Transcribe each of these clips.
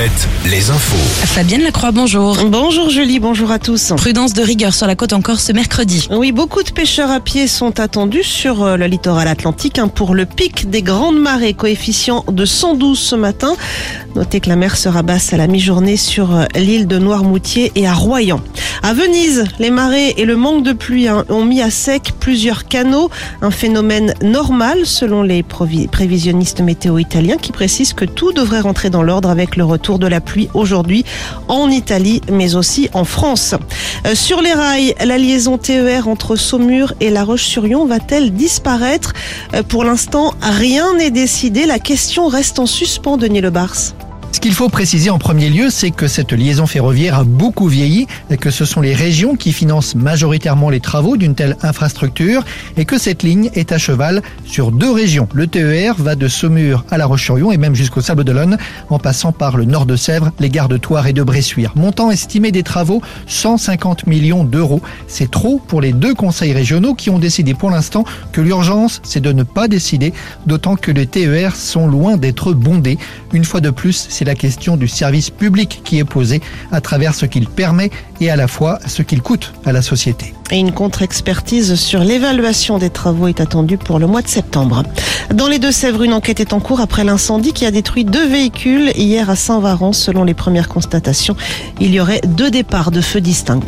Alouette, les infos. Fabienne Lacroix, bonjour. Bonjour Julie, bonjour à tous. Prudence de rigueur sur la côte encore ce mercredi. Oui, beaucoup de pêcheurs à pied sont attendus sur euh, le littoral atlantique hein, pour le pic des grandes marées, coefficient de 112 ce matin. Notez que la mer sera basse à la mi-journée sur euh, l'île de Noirmoutier et à Royan. À Venise, les marées et le manque de pluie hein, ont mis à sec plusieurs canaux, un phénomène normal selon les prévisionnistes météo italiens qui précisent que tout devrait rentrer dans l'ordre avec le retour de la pluie aujourd'hui en Italie mais aussi en France. Euh, sur les rails, la liaison TER entre Saumur et La Roche-sur-Yon va-t-elle disparaître? Euh, Pour l'instant, rien n'est décidé. La question reste en suspens, Denis Lebars. Ce qu'il faut préciser en premier lieu, c'est que cette liaison ferroviaire a beaucoup vieilli, et que ce sont les régions qui financent majoritairement les travaux d'une telle infrastructure, et que cette ligne est à cheval sur deux régions. Le TER va de Saumur à La Roche-sur-Yon et même jusqu'au Sable d'Olonne, en passant par le nord de Sèvres, les gares de Thouars et de Bressuire. Montant estimé des travaux, 150 millions d'euros. C'est trop pour les deux conseils régionaux qui ont décidé pour l'instant que l'urgence, c'est de ne pas décider, d'autant que les TER sont loin d'être bondés. Une fois de plus, c'est la question du service public qui est posée à travers ce qu'il permet et à la fois ce qu'il coûte à la société. Et une contre-expertise sur l'évaluation des travaux est attendue pour le mois de septembre. Dans les Deux-Sèvres, une enquête est en cours après l'incendie qui a détruit deux véhicules hier à Saint-Varan. Selon les premières constatations, il y aurait deux départs de feu distincts.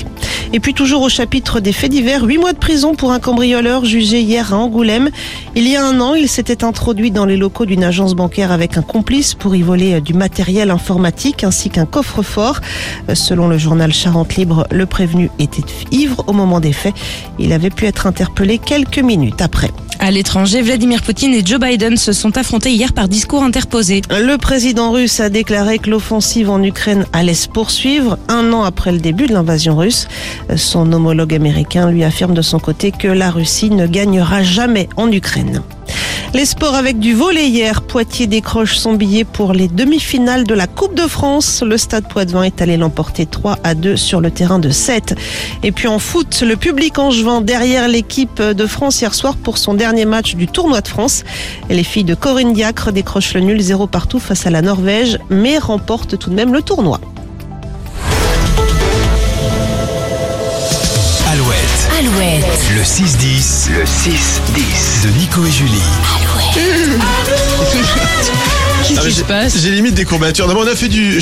Et puis toujours au chapitre des faits divers, huit mois de prison pour un cambrioleur jugé hier à Angoulême. Il y a un an, il s'était introduit dans les locaux d'une agence bancaire avec un complice pour y voler euh, du matériel informatique ainsi qu'un coffre-fort. Euh, Selon le journal Charente Libre, le prévenu était ivre au moment des faits. Il avait pu être interpellé quelques minutes après. À l'étranger, Vladimir Poutine et Joe Biden se sont affrontés hier par discours interposés. Le président russe a déclaré que l'offensive en Ukraine allait se poursuivre un an après le début de l'invasion russe. Son homologue américain lui affirme de son côté que la Russie ne gagnera jamais en Ukraine. Les sports avec du volet hier. Poitiers décroche son billet pour les demi-finales de la Coupe de France. Le stade Poitvin est allé l'emporter 3 à 2 sur le terrain de 7. Et puis en foot, le public angevin derrière l'équipe de France hier soir pour son dernier match du tournoi de France. Et les filles de Corinne Diacre décrochent le nul 0 partout face à la Norvège, mais remportent tout de même le tournoi. Alouette, Alouette, le 6-10, le 6-10 de Nico et Julie. Qu'est-ce qui se passe? J'ai limite des courbatures. D'abord, on a fait du.